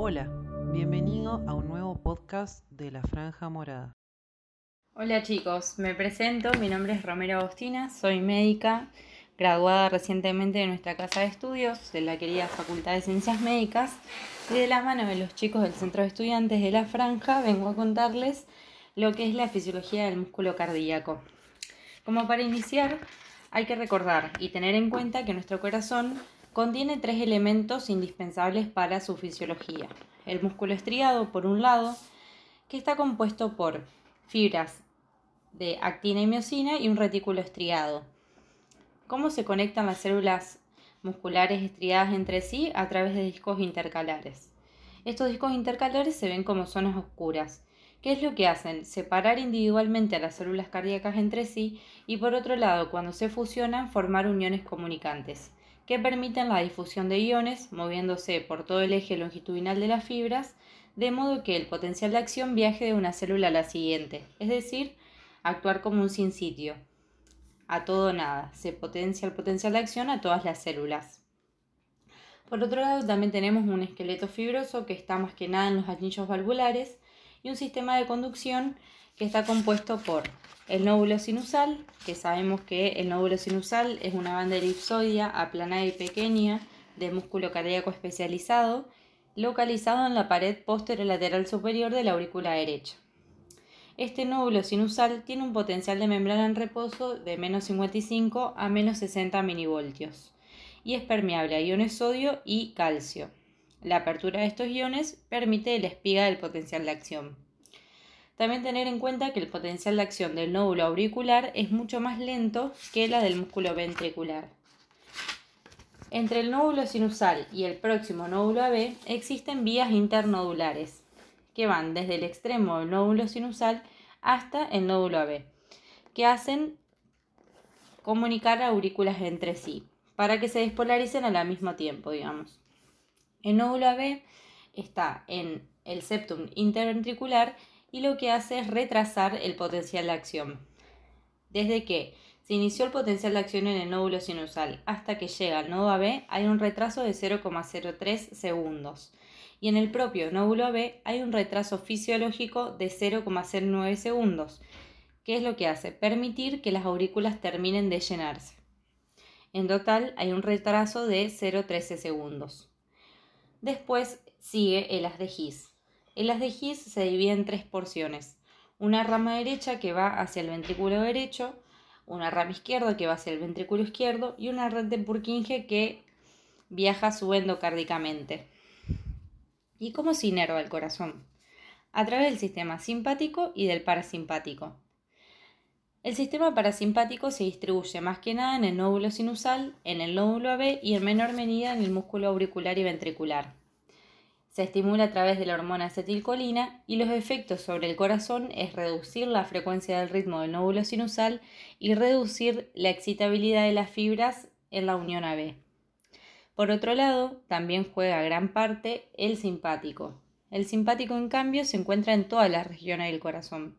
Hola, bienvenido a un nuevo podcast de La Franja Morada. Hola chicos, me presento, mi nombre es Romero Agostina, soy médica, graduada recientemente de nuestra casa de estudios de la querida Facultad de Ciencias Médicas y de la mano de los chicos del Centro de Estudiantes de La Franja vengo a contarles lo que es la fisiología del músculo cardíaco. Como para iniciar, hay que recordar y tener en cuenta que nuestro corazón contiene tres elementos indispensables para su fisiología. El músculo estriado, por un lado, que está compuesto por fibras de actina y miocina y un retículo estriado. ¿Cómo se conectan las células musculares estriadas entre sí? A través de discos intercalares. Estos discos intercalares se ven como zonas oscuras. ¿Qué es lo que hacen? Separar individualmente a las células cardíacas entre sí y por otro lado, cuando se fusionan, formar uniones comunicantes que permiten la difusión de iones moviéndose por todo el eje longitudinal de las fibras, de modo que el potencial de acción viaje de una célula a la siguiente, es decir, actuar como un sin sitio. A todo nada, se potencia el potencial de acción a todas las células. Por otro lado, también tenemos un esqueleto fibroso que está más que nada en los anillos valvulares y un sistema de conducción que está compuesto por el nódulo sinusal, que sabemos que el nódulo sinusal es una banda elipsoidea aplanada y pequeña de músculo cardíaco especializado, localizado en la pared lateral superior de la aurícula derecha. Este nódulo sinusal tiene un potencial de membrana en reposo de menos 55 a menos 60 milivoltios y es permeable a iones sodio y calcio. La apertura de estos iones permite el espiga del potencial de acción. También tener en cuenta que el potencial de acción del nódulo auricular es mucho más lento que la del músculo ventricular. Entre el nódulo sinusal y el próximo nódulo AB existen vías internodulares que van desde el extremo del nódulo sinusal hasta el nódulo AB, que hacen comunicar aurículas entre sí para que se despolaricen al mismo tiempo, digamos. El nódulo AB está en el septum interventricular y lo que hace es retrasar el potencial de acción. Desde que se inició el potencial de acción en el nódulo sinusal hasta que llega al nodo AB hay un retraso de 0,03 segundos y en el propio nódulo AB hay un retraso fisiológico de 0,09 segundos, que es lo que hace permitir que las aurículas terminen de llenarse. En total hay un retraso de 0,13 segundos. Después sigue el haz de His, el haz de His se divide en tres porciones. Una rama derecha que va hacia el ventrículo derecho, una rama izquierda que va hacia el ventrículo izquierdo y una red de Purkinje que viaja subendocárdicamente. ¿Y cómo se inerva el corazón? A través del sistema simpático y del parasimpático. El sistema parasimpático se distribuye más que nada en el nódulo sinusal, en el nódulo AB y en menor medida en el músculo auricular y ventricular. Se estimula a través de la hormona acetilcolina y los efectos sobre el corazón es reducir la frecuencia del ritmo del nódulo sinusal y reducir la excitabilidad de las fibras en la unión AB. Por otro lado, también juega gran parte el simpático. El simpático, en cambio, se encuentra en todas las regiones del corazón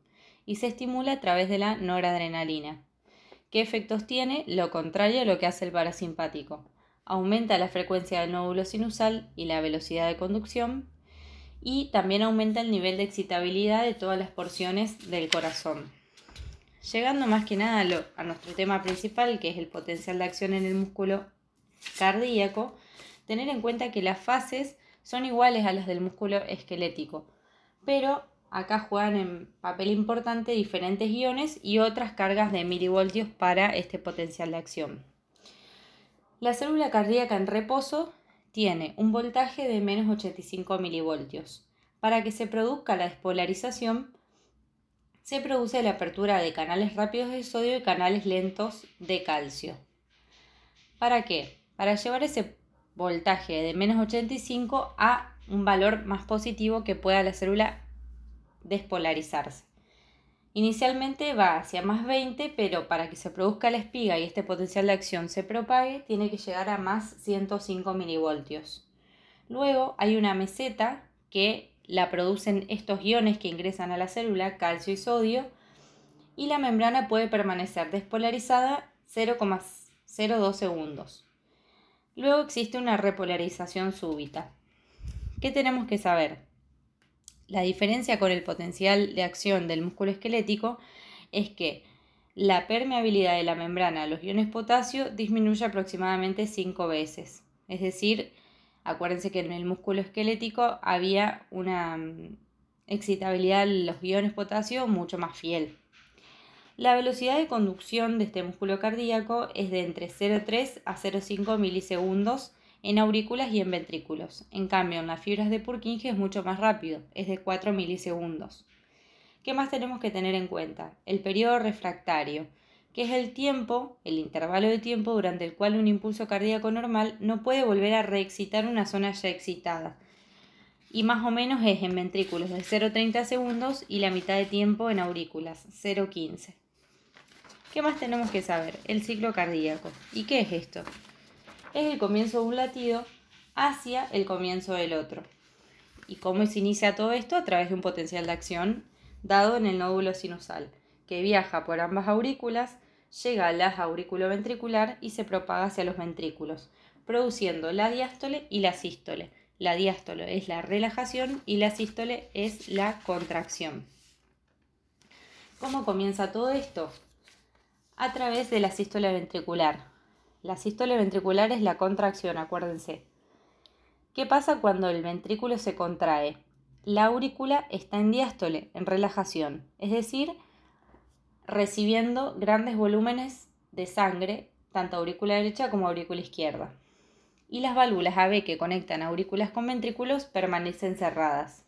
y se estimula a través de la noradrenalina. ¿Qué efectos tiene? Lo contrario a lo que hace el parasimpático aumenta la frecuencia del nódulo sinusal y la velocidad de conducción y también aumenta el nivel de excitabilidad de todas las porciones del corazón. Llegando más que nada a, nuestro tema principal, que es el potencial de acción en el músculo cardíaco, tener en cuenta que las fases son iguales a las del músculo esquelético, pero acá juegan en papel importante diferentes iones y otras cargas de milivoltios para este potencial de acción. La célula cardíaca en reposo tiene un voltaje de menos 85 milivoltios. Para que se produzca la despolarización, se produce la apertura de canales rápidos de sodio y canales lentos de calcio. ¿Para qué? Para llevar ese voltaje de menos 85 a un valor más positivo que pueda la célula despolarizarse. Inicialmente va hacia más 20, pero para que se produzca la espiga y este potencial de acción se propague, tiene que llegar a más 105 milivoltios. Luego hay una meseta que la producen estos iones que ingresan a la célula, calcio y sodio, y la membrana puede permanecer despolarizada 0,02 segundos. Luego existe una repolarización súbita. ¿Qué tenemos que saber? La diferencia con el potencial de acción del músculo esquelético es que la permeabilidad de la membrana a los iones potasio disminuye aproximadamente 5 veces. Es decir, acuérdense que en el músculo esquelético había una mm, excitabilidad de los iones potasio mucho más fiel. La velocidad de conducción de este músculo cardíaco es de entre 0,3 a 0,5 milisegundos en aurículas y en ventrículos. En cambio, en las fibras de Purkinje es mucho más rápido, es de 4 milisegundos. ¿Qué más tenemos que tener en cuenta? El periodo refractario, que es el tiempo, el intervalo de tiempo durante el cual un impulso cardíaco normal no puede volver a reexcitar una zona ya excitada. Y más o menos es en ventrículos de 0,30 segundos y la mitad de tiempo en aurículas, 0,15. ¿Qué más tenemos que saber? El ciclo cardíaco. ¿Y qué es esto? Es el comienzo de un latido hacia el comienzo del otro. ¿Y cómo se inicia todo esto? A través de un potencial de acción dado en el nódulo sinusal, que viaja por ambas aurículas, llega a la aurículo ventricular y se propaga hacia los ventrículos, produciendo la diástole y la sístole. La diástole es la relajación y la sístole es la contracción. ¿Cómo comienza todo esto? A través de la sístole ventricular, la sístole ventricular es la contracción, acuérdense. ¿Qué pasa cuando el ventrículo se contrae? La aurícula está en diástole, en relajación, es decir, recibiendo grandes volúmenes de sangre, tanto aurícula derecha como aurícula izquierda. Y las válvulas AB que conectan aurículas con ventrículos permanecen cerradas.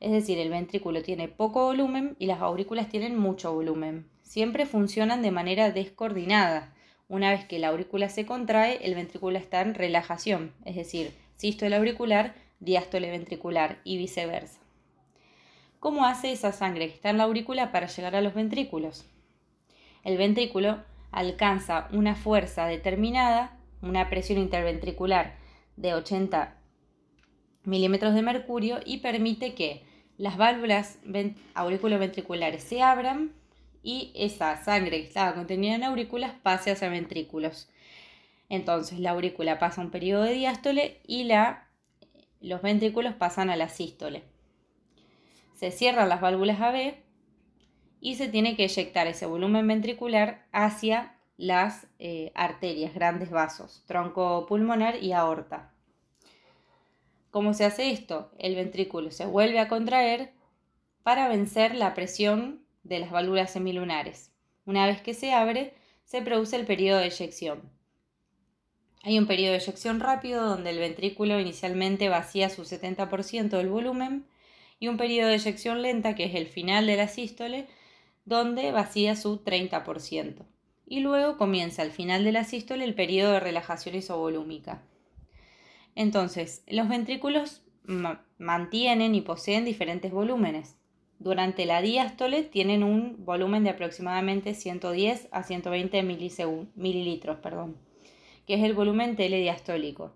Es decir, el ventrículo tiene poco volumen y las aurículas tienen mucho volumen. Siempre funcionan de manera descoordinada una vez que la aurícula se contrae, el ventrículo está en relajación, es decir, sístole auricular, diástole ventricular y viceversa. ¿Cómo hace esa sangre que está en la aurícula para llegar a los ventrículos? El ventrículo alcanza una fuerza determinada, una presión interventricular de 80 milímetros de mercurio y permite que las válvulas auriculoventriculares se abran y esa sangre que estaba contenida en aurículas pase hacia ventrículos. Entonces la aurícula pasa un periodo de diástole y la, los ventrículos pasan a la sístole. Se cierran las válvulas AB y se tiene que eyectar ese volumen ventricular hacia las eh, arterias, grandes vasos, tronco pulmonar y aorta. ¿Cómo se hace esto? El ventrículo se vuelve a contraer para vencer la presión de las válvulas semilunares. Una vez que se abre, se produce el periodo de eyección. Hay un periodo de eyección rápido donde el ventrículo inicialmente vacía su 70% del volumen y un periodo de eyección lenta que es el final de la sístole donde vacía su 30%. Y luego comienza al final de la sístole el periodo de relajación isovolúmica. Entonces, los ventrículos mantienen y poseen diferentes volúmenes. Durante la diástole tienen un volumen de aproximadamente 110 a 120 mililitros, perdón, que es el volumen telediastólico.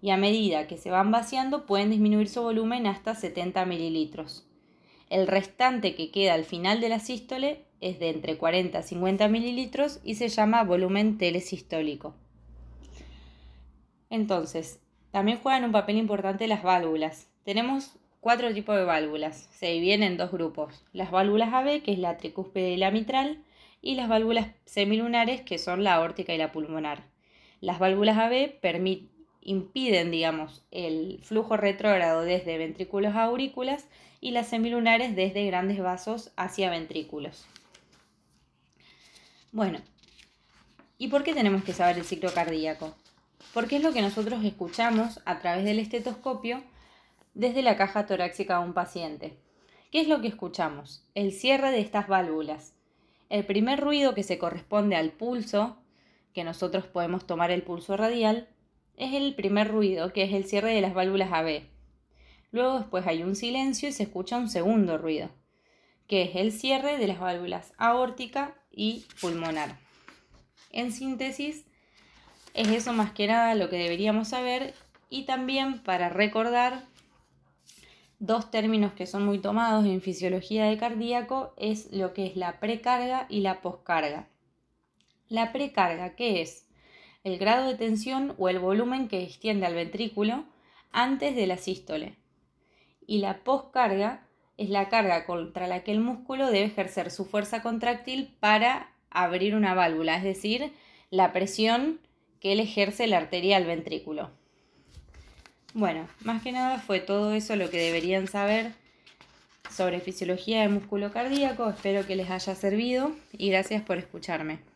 Y a medida que se van vaciando pueden disminuir su volumen hasta 70 mililitros. El restante que queda al final de la sístole es de entre 40 a 50 mililitros y se llama volumen telesistólico. Entonces, también juegan un papel importante las válvulas. Tenemos cuatro tipos de válvulas. Se dividen en dos grupos. Las válvulas AB, que es la tricúspide y la mitral, y las válvulas semilunares, que son la aórtica y la pulmonar. Las válvulas AB impiden, digamos, el flujo retrógrado desde ventrículos a aurículas y las semilunares desde grandes vasos hacia ventrículos. Bueno, ¿y por qué tenemos que saber el ciclo cardíaco? Porque es lo que nosotros escuchamos a través del estetoscopio desde la caja torácica a un paciente. ¿Qué es lo que escuchamos? El cierre de estas válvulas. El primer ruido que se corresponde al pulso, que nosotros podemos tomar el pulso radial, es el primer ruido, que es el cierre de las válvulas AB. Luego después hay un silencio y se escucha un segundo ruido, que es el cierre de las válvulas aórtica y pulmonar. En síntesis, es eso más que nada lo que deberíamos saber y también para recordar dos términos que son muy tomados en fisiología de cardíaco es lo que es la precarga y la poscarga. La precarga, ¿qué es? El grado de tensión o el volumen que extiende al ventrículo antes de la sístole. Y la poscarga es la carga contra la que el músculo debe ejercer su fuerza contráctil para abrir una válvula, es decir, la presión que él ejerce la arteria al ventrículo. Bueno, más que nada fue todo eso lo que deberían saber sobre fisiología del músculo cardíaco. Espero que les haya servido y gracias por escucharme.